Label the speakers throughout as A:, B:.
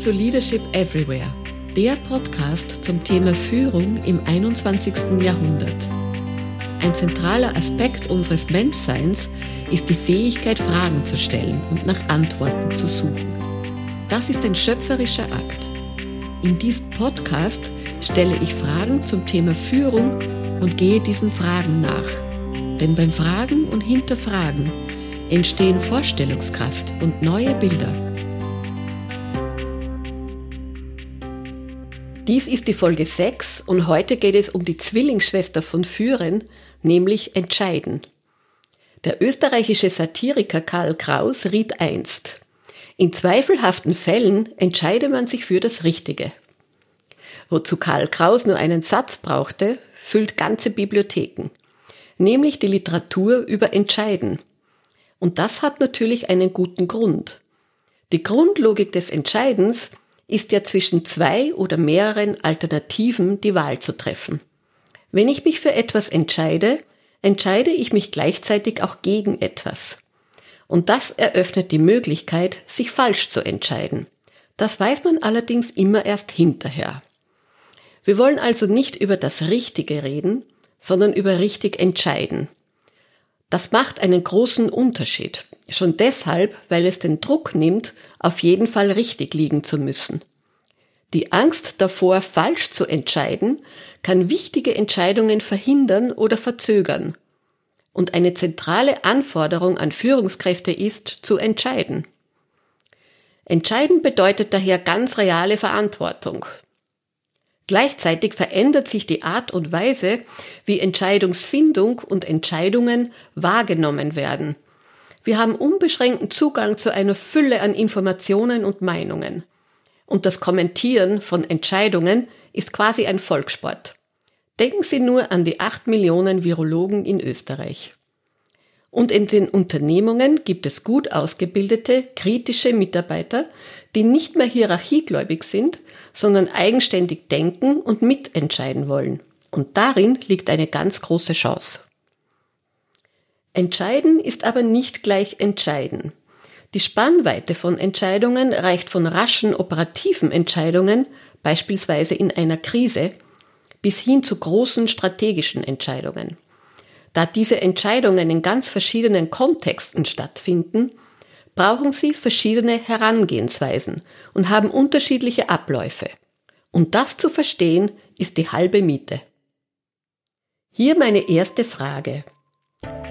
A: zu Leadership Everywhere, der Podcast zum Thema Führung im 21. Jahrhundert. Ein zentraler Aspekt unseres Menschseins ist die Fähigkeit, Fragen zu stellen und nach Antworten zu suchen. Das ist ein schöpferischer Akt. In diesem Podcast stelle ich Fragen zum Thema Führung und gehe diesen Fragen nach. Denn beim Fragen und Hinterfragen entstehen Vorstellungskraft und neue Bilder. Dies ist die Folge 6 und heute geht es um die Zwillingsschwester von Führen, nämlich Entscheiden. Der österreichische Satiriker Karl Kraus riet einst, in zweifelhaften Fällen entscheide man sich für das Richtige. Wozu Karl Kraus nur einen Satz brauchte, füllt ganze Bibliotheken, nämlich die Literatur über Entscheiden. Und das hat natürlich einen guten Grund. Die Grundlogik des Entscheidens ist ja zwischen zwei oder mehreren Alternativen die Wahl zu treffen. Wenn ich mich für etwas entscheide, entscheide ich mich gleichzeitig auch gegen etwas. Und das eröffnet die Möglichkeit, sich falsch zu entscheiden. Das weiß man allerdings immer erst hinterher. Wir wollen also nicht über das Richtige reden, sondern über richtig entscheiden. Das macht einen großen Unterschied. Schon deshalb, weil es den Druck nimmt, auf jeden Fall richtig liegen zu müssen. Die Angst davor, falsch zu entscheiden, kann wichtige Entscheidungen verhindern oder verzögern. Und eine zentrale Anforderung an Führungskräfte ist, zu entscheiden. Entscheiden bedeutet daher ganz reale Verantwortung. Gleichzeitig verändert sich die Art und Weise, wie Entscheidungsfindung und Entscheidungen wahrgenommen werden. Wir haben unbeschränkten Zugang zu einer Fülle an Informationen und Meinungen und das Kommentieren von Entscheidungen ist quasi ein Volkssport. Denken Sie nur an die acht Millionen Virologen in Österreich. Und in den Unternehmungen gibt es gut ausgebildete, kritische Mitarbeiter, die nicht mehr hierarchiegläubig sind, sondern eigenständig denken und mitentscheiden wollen. Und darin liegt eine ganz große Chance. Entscheiden ist aber nicht gleich entscheiden. Die Spannweite von Entscheidungen reicht von raschen operativen Entscheidungen, beispielsweise in einer Krise, bis hin zu großen strategischen Entscheidungen. Da diese Entscheidungen in ganz verschiedenen Kontexten stattfinden, brauchen sie verschiedene Herangehensweisen und haben unterschiedliche Abläufe. Und das zu verstehen, ist die halbe Miete. Hier meine erste Frage.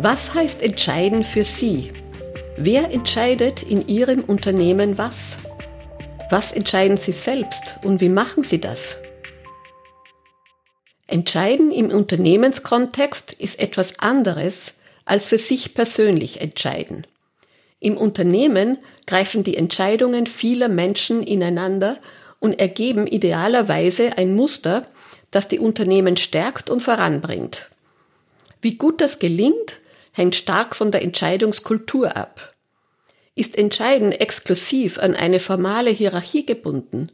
A: Was heißt entscheiden für Sie? Wer entscheidet in Ihrem Unternehmen was? Was entscheiden Sie selbst und wie machen Sie das? Entscheiden im Unternehmenskontext ist etwas anderes als für sich persönlich entscheiden. Im Unternehmen greifen die Entscheidungen vieler Menschen ineinander und ergeben idealerweise ein Muster, das die Unternehmen stärkt und voranbringt. Wie gut das gelingt, hängt stark von der Entscheidungskultur ab. Ist Entscheiden exklusiv an eine formale Hierarchie gebunden?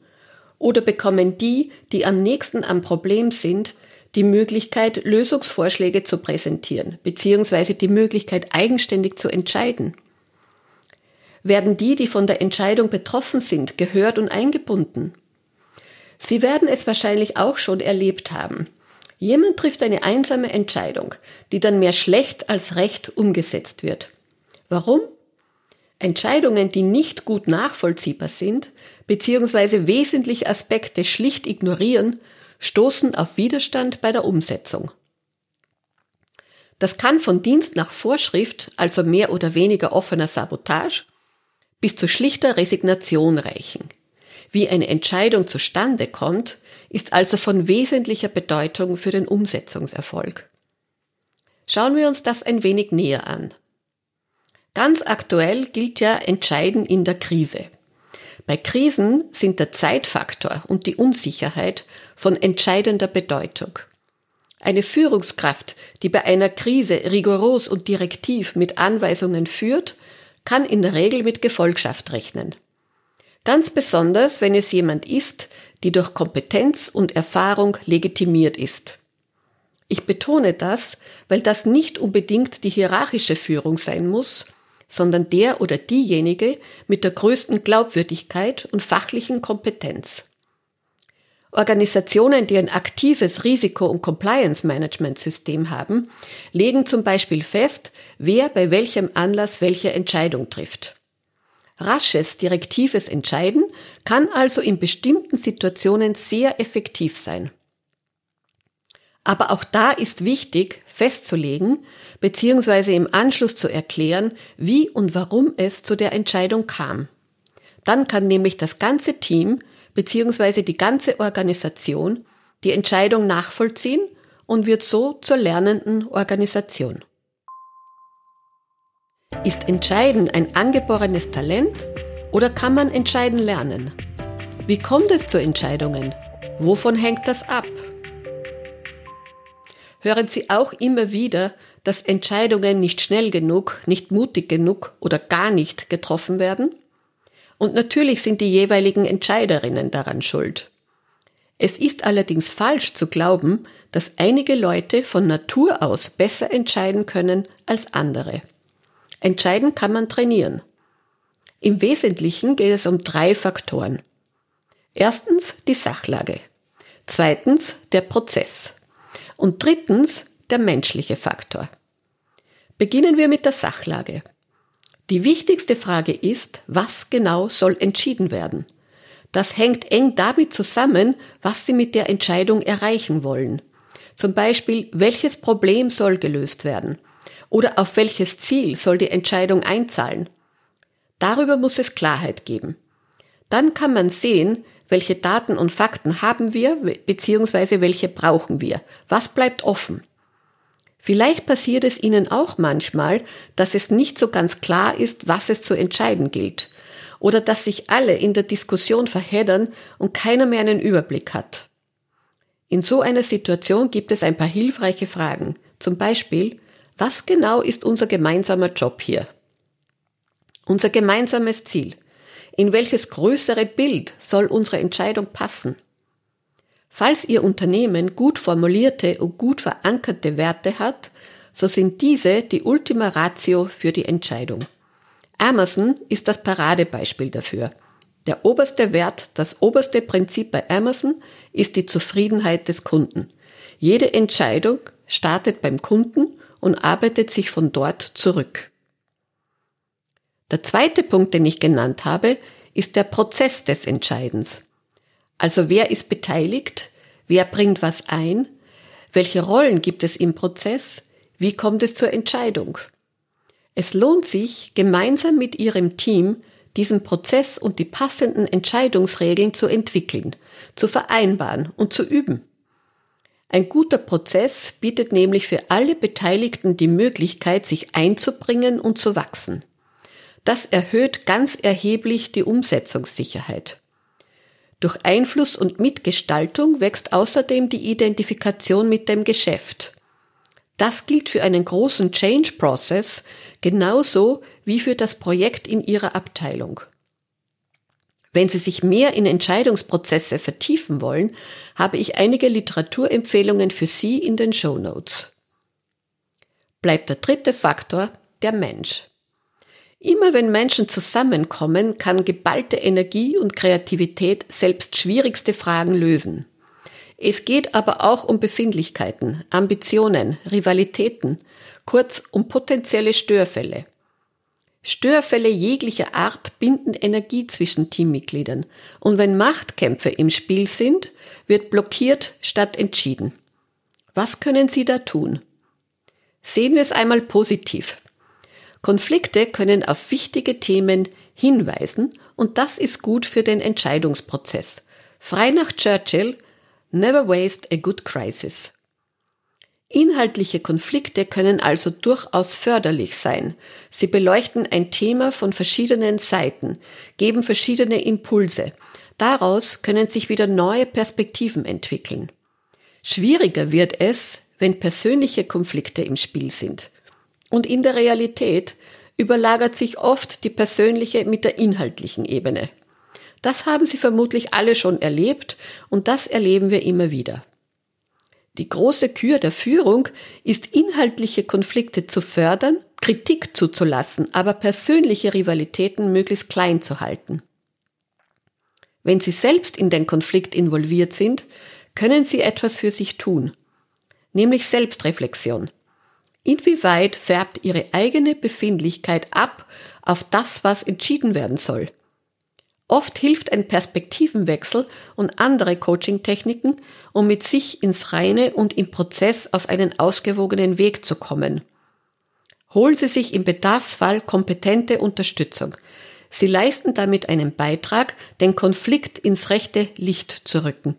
A: Oder bekommen die, die am nächsten am Problem sind, die Möglichkeit, Lösungsvorschläge zu präsentieren, beziehungsweise die Möglichkeit, eigenständig zu entscheiden? Werden die, die von der Entscheidung betroffen sind, gehört und eingebunden? Sie werden es wahrscheinlich auch schon erlebt haben. Jemand trifft eine einsame Entscheidung, die dann mehr schlecht als recht umgesetzt wird. Warum? Entscheidungen, die nicht gut nachvollziehbar sind, beziehungsweise wesentliche Aspekte schlicht ignorieren, stoßen auf Widerstand bei der Umsetzung. Das kann von Dienst nach Vorschrift, also mehr oder weniger offener Sabotage, bis zu schlichter Resignation reichen. Wie eine Entscheidung zustande kommt, ist also von wesentlicher Bedeutung für den Umsetzungserfolg. Schauen wir uns das ein wenig näher an. Ganz aktuell gilt ja Entscheiden in der Krise. Bei Krisen sind der Zeitfaktor und die Unsicherheit von entscheidender Bedeutung. Eine Führungskraft, die bei einer Krise rigoros und direktiv mit Anweisungen führt, kann in der Regel mit Gefolgschaft rechnen. Ganz besonders, wenn es jemand ist, die durch Kompetenz und Erfahrung legitimiert ist. Ich betone das, weil das nicht unbedingt die hierarchische Führung sein muss, sondern der oder diejenige mit der größten Glaubwürdigkeit und fachlichen Kompetenz. Organisationen, die ein aktives Risiko- und Compliance-Management-System haben, legen zum Beispiel fest, wer bei welchem Anlass welche Entscheidung trifft. Rasches, direktives Entscheiden kann also in bestimmten Situationen sehr effektiv sein. Aber auch da ist wichtig festzulegen bzw. im Anschluss zu erklären, wie und warum es zu der Entscheidung kam. Dann kann nämlich das ganze Team bzw. die ganze Organisation die Entscheidung nachvollziehen und wird so zur lernenden Organisation. Ist Entscheiden ein angeborenes Talent oder kann man entscheiden lernen? Wie kommt es zu Entscheidungen? Wovon hängt das ab? Hören Sie auch immer wieder, dass Entscheidungen nicht schnell genug, nicht mutig genug oder gar nicht getroffen werden? Und natürlich sind die jeweiligen Entscheiderinnen daran schuld. Es ist allerdings falsch zu glauben, dass einige Leute von Natur aus besser entscheiden können als andere. Entscheiden kann man trainieren. Im Wesentlichen geht es um drei Faktoren. Erstens die Sachlage. Zweitens der Prozess. Und drittens der menschliche Faktor. Beginnen wir mit der Sachlage. Die wichtigste Frage ist, was genau soll entschieden werden? Das hängt eng damit zusammen, was Sie mit der Entscheidung erreichen wollen. Zum Beispiel, welches Problem soll gelöst werden? Oder auf welches Ziel soll die Entscheidung einzahlen? Darüber muss es Klarheit geben. Dann kann man sehen, welche Daten und Fakten haben wir, beziehungsweise welche brauchen wir. Was bleibt offen? Vielleicht passiert es Ihnen auch manchmal, dass es nicht so ganz klar ist, was es zu entscheiden gilt. Oder dass sich alle in der Diskussion verheddern und keiner mehr einen Überblick hat. In so einer Situation gibt es ein paar hilfreiche Fragen. Zum Beispiel, was genau ist unser gemeinsamer Job hier? Unser gemeinsames Ziel. In welches größere Bild soll unsere Entscheidung passen? Falls Ihr Unternehmen gut formulierte und gut verankerte Werte hat, so sind diese die Ultima Ratio für die Entscheidung. Amazon ist das Paradebeispiel dafür. Der oberste Wert, das oberste Prinzip bei Amazon ist die Zufriedenheit des Kunden. Jede Entscheidung startet beim Kunden und arbeitet sich von dort zurück. Der zweite Punkt, den ich genannt habe, ist der Prozess des Entscheidens. Also wer ist beteiligt? Wer bringt was ein? Welche Rollen gibt es im Prozess? Wie kommt es zur Entscheidung? Es lohnt sich, gemeinsam mit Ihrem Team diesen Prozess und die passenden Entscheidungsregeln zu entwickeln, zu vereinbaren und zu üben. Ein guter Prozess bietet nämlich für alle Beteiligten die Möglichkeit, sich einzubringen und zu wachsen. Das erhöht ganz erheblich die Umsetzungssicherheit. Durch Einfluss und Mitgestaltung wächst außerdem die Identifikation mit dem Geschäft. Das gilt für einen großen Change Process genauso wie für das Projekt in Ihrer Abteilung. Wenn Sie sich mehr in Entscheidungsprozesse vertiefen wollen, habe ich einige Literaturempfehlungen für Sie in den Show Notes. Bleibt der dritte Faktor der Mensch. Immer wenn Menschen zusammenkommen, kann geballte Energie und Kreativität selbst schwierigste Fragen lösen. Es geht aber auch um Befindlichkeiten, Ambitionen, Rivalitäten, kurz um potenzielle Störfälle. Störfälle jeglicher Art binden Energie zwischen Teammitgliedern und wenn Machtkämpfe im Spiel sind, wird blockiert statt entschieden. Was können Sie da tun? Sehen wir es einmal positiv. Konflikte können auf wichtige Themen hinweisen und das ist gut für den Entscheidungsprozess. Frei nach Churchill, never waste a good crisis. Inhaltliche Konflikte können also durchaus förderlich sein. Sie beleuchten ein Thema von verschiedenen Seiten, geben verschiedene Impulse. Daraus können sich wieder neue Perspektiven entwickeln. Schwieriger wird es, wenn persönliche Konflikte im Spiel sind. Und in der Realität überlagert sich oft die persönliche mit der inhaltlichen Ebene. Das haben Sie vermutlich alle schon erlebt und das erleben wir immer wieder. Die große Kür der Führung ist inhaltliche Konflikte zu fördern, Kritik zuzulassen, aber persönliche Rivalitäten möglichst klein zu halten. Wenn Sie selbst in den Konflikt involviert sind, können Sie etwas für sich tun, nämlich Selbstreflexion. Inwieweit färbt Ihre eigene Befindlichkeit ab auf das, was entschieden werden soll? Oft hilft ein Perspektivenwechsel und andere Coaching-Techniken, um mit sich ins Reine und im Prozess auf einen ausgewogenen Weg zu kommen. Holen Sie sich im Bedarfsfall kompetente Unterstützung. Sie leisten damit einen Beitrag, den Konflikt ins rechte Licht zu rücken.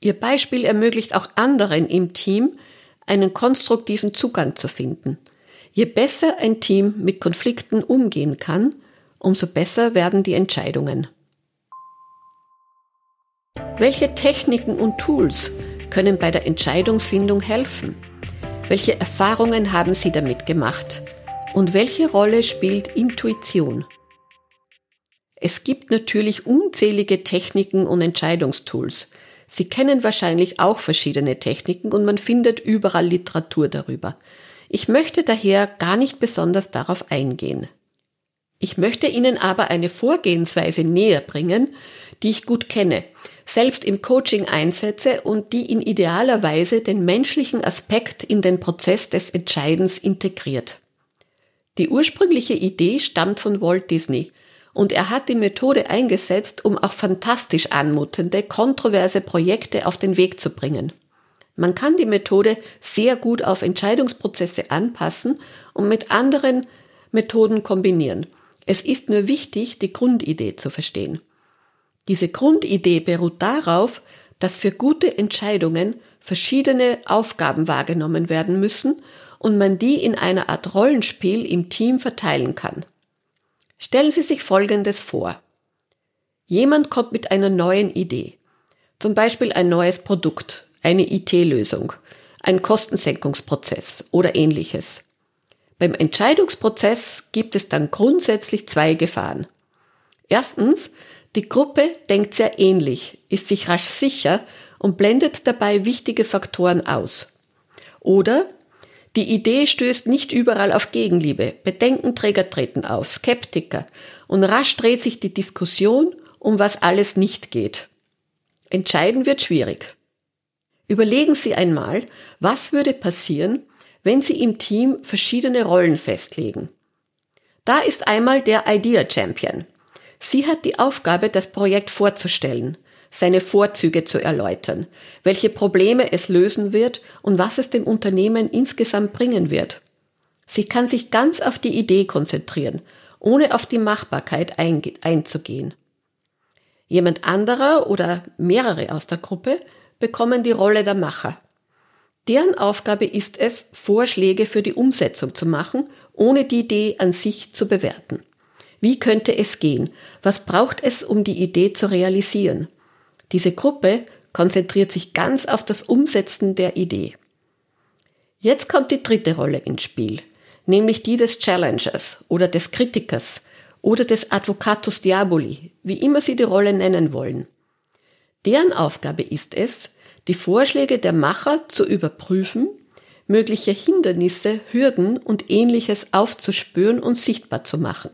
A: Ihr Beispiel ermöglicht auch anderen im Team, einen konstruktiven Zugang zu finden. Je besser ein Team mit Konflikten umgehen kann, umso besser werden die Entscheidungen. Welche Techniken und Tools können bei der Entscheidungsfindung helfen? Welche Erfahrungen haben Sie damit gemacht? Und welche Rolle spielt Intuition? Es gibt natürlich unzählige Techniken und Entscheidungstools. Sie kennen wahrscheinlich auch verschiedene Techniken und man findet überall Literatur darüber. Ich möchte daher gar nicht besonders darauf eingehen. Ich möchte Ihnen aber eine Vorgehensweise näher bringen, die ich gut kenne, selbst im Coaching einsetze und die in idealer Weise den menschlichen Aspekt in den Prozess des Entscheidens integriert. Die ursprüngliche Idee stammt von Walt Disney und er hat die Methode eingesetzt, um auch fantastisch anmutende, kontroverse Projekte auf den Weg zu bringen. Man kann die Methode sehr gut auf Entscheidungsprozesse anpassen und mit anderen Methoden kombinieren. Es ist nur wichtig, die Grundidee zu verstehen. Diese Grundidee beruht darauf, dass für gute Entscheidungen verschiedene Aufgaben wahrgenommen werden müssen und man die in einer Art Rollenspiel im Team verteilen kann. Stellen Sie sich Folgendes vor. Jemand kommt mit einer neuen Idee, zum Beispiel ein neues Produkt, eine IT-Lösung, ein Kostensenkungsprozess oder ähnliches. Beim Entscheidungsprozess gibt es dann grundsätzlich zwei Gefahren. Erstens, die Gruppe denkt sehr ähnlich, ist sich rasch sicher und blendet dabei wichtige Faktoren aus. Oder die Idee stößt nicht überall auf Gegenliebe, Bedenkenträger treten auf, Skeptiker und rasch dreht sich die Diskussion, um was alles nicht geht. Entscheiden wird schwierig. Überlegen Sie einmal, was würde passieren, wenn Sie im Team verschiedene Rollen festlegen. Da ist einmal der Idea Champion. Sie hat die Aufgabe, das Projekt vorzustellen, seine Vorzüge zu erläutern, welche Probleme es lösen wird und was es dem Unternehmen insgesamt bringen wird. Sie kann sich ganz auf die Idee konzentrieren, ohne auf die Machbarkeit einzugehen. Jemand anderer oder mehrere aus der Gruppe bekommen die Rolle der Macher. Deren Aufgabe ist es, Vorschläge für die Umsetzung zu machen, ohne die Idee an sich zu bewerten. Wie könnte es gehen? Was braucht es, um die Idee zu realisieren? Diese Gruppe konzentriert sich ganz auf das Umsetzen der Idee. Jetzt kommt die dritte Rolle ins Spiel, nämlich die des Challengers oder des Kritikers oder des Advocatus Diaboli, wie immer Sie die Rolle nennen wollen. Deren Aufgabe ist es, die Vorschläge der Macher zu überprüfen, mögliche Hindernisse, Hürden und ähnliches aufzuspüren und sichtbar zu machen.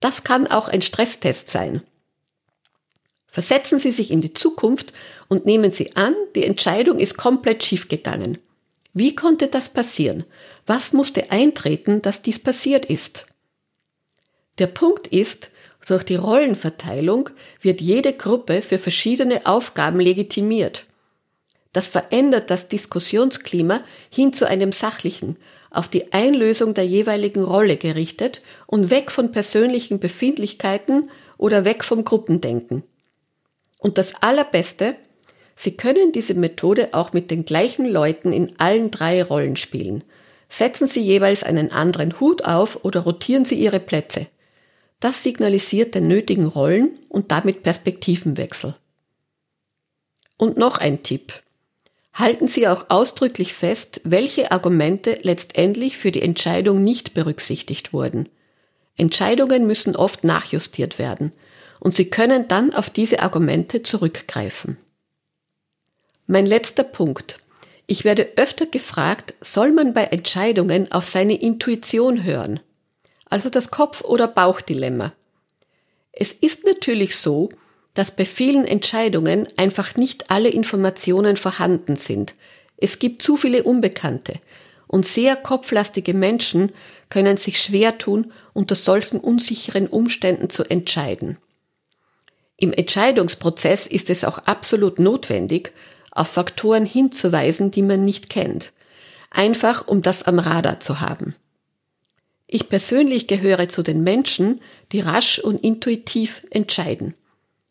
A: Das kann auch ein Stresstest sein. Versetzen Sie sich in die Zukunft und nehmen Sie an, die Entscheidung ist komplett schiefgegangen. Wie konnte das passieren? Was musste eintreten, dass dies passiert ist? Der Punkt ist, durch die Rollenverteilung wird jede Gruppe für verschiedene Aufgaben legitimiert. Das verändert das Diskussionsklima hin zu einem sachlichen, auf die Einlösung der jeweiligen Rolle gerichtet und weg von persönlichen Befindlichkeiten oder weg vom Gruppendenken. Und das Allerbeste, Sie können diese Methode auch mit den gleichen Leuten in allen drei Rollen spielen. Setzen Sie jeweils einen anderen Hut auf oder rotieren Sie Ihre Plätze. Das signalisiert den nötigen Rollen und damit Perspektivenwechsel. Und noch ein Tipp. Halten Sie auch ausdrücklich fest, welche Argumente letztendlich für die Entscheidung nicht berücksichtigt wurden. Entscheidungen müssen oft nachjustiert werden und Sie können dann auf diese Argumente zurückgreifen. Mein letzter Punkt. Ich werde öfter gefragt, soll man bei Entscheidungen auf seine Intuition hören? Also das Kopf- oder Bauchdilemma. Es ist natürlich so, dass bei vielen Entscheidungen einfach nicht alle Informationen vorhanden sind. Es gibt zu viele Unbekannte und sehr kopflastige Menschen können sich schwer tun, unter solchen unsicheren Umständen zu entscheiden. Im Entscheidungsprozess ist es auch absolut notwendig, auf Faktoren hinzuweisen, die man nicht kennt, einfach um das am Radar zu haben. Ich persönlich gehöre zu den Menschen, die rasch und intuitiv entscheiden.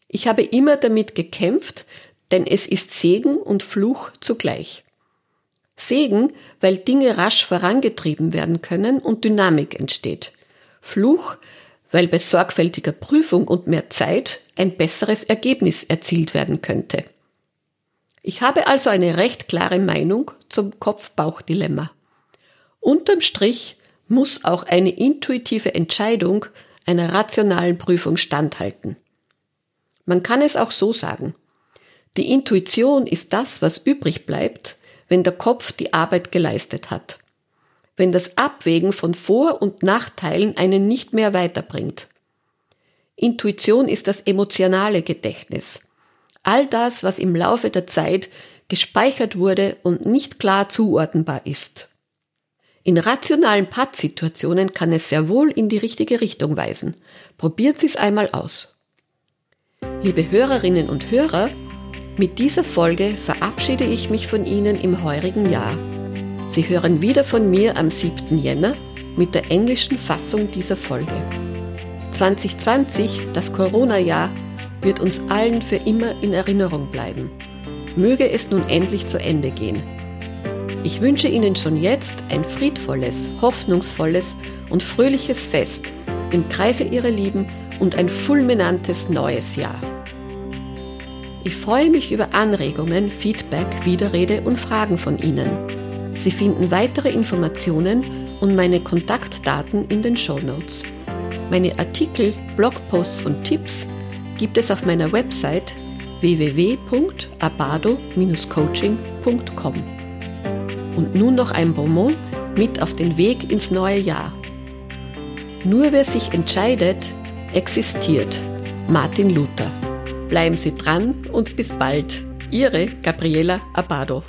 A: Ich habe immer damit gekämpft, denn es ist Segen und Fluch zugleich. Segen, weil Dinge rasch vorangetrieben werden können und Dynamik entsteht. Fluch, weil bei sorgfältiger Prüfung und mehr Zeit ein besseres Ergebnis erzielt werden könnte. Ich habe also eine recht klare Meinung zum Kopf-Bauch-Dilemma. Unterm Strich muss auch eine intuitive Entscheidung einer rationalen Prüfung standhalten. Man kann es auch so sagen. Die Intuition ist das, was übrig bleibt, wenn der Kopf die Arbeit geleistet hat. Wenn das Abwägen von Vor- und Nachteilen einen nicht mehr weiterbringt. Intuition ist das emotionale Gedächtnis. All das, was im Laufe der Zeit gespeichert wurde und nicht klar zuordnenbar ist. In rationalen Pattsituationen kann es sehr wohl in die richtige Richtung weisen. Probieren Sie es einmal aus. Liebe Hörerinnen und Hörer, mit dieser Folge verabschiede ich mich von Ihnen im heurigen Jahr. Sie hören wieder von mir am 7. Jänner mit der englischen Fassung dieser Folge. 2020, das Corona-Jahr, wird uns allen für immer in Erinnerung bleiben. Möge es nun endlich zu Ende gehen. Ich wünsche Ihnen schon jetzt ein friedvolles, hoffnungsvolles und fröhliches Fest im Kreise Ihrer Lieben und ein fulminantes neues Jahr. Ich freue mich über Anregungen, Feedback, Widerrede und Fragen von Ihnen. Sie finden weitere Informationen und meine Kontaktdaten in den Show Notes. Meine Artikel, Blogposts und Tipps gibt es auf meiner Website www.abado-coaching.com. Und nun noch ein Bonbon mit auf den Weg ins neue Jahr. Nur wer sich entscheidet, existiert. Martin Luther. Bleiben Sie dran und bis bald. Ihre Gabriela Abado.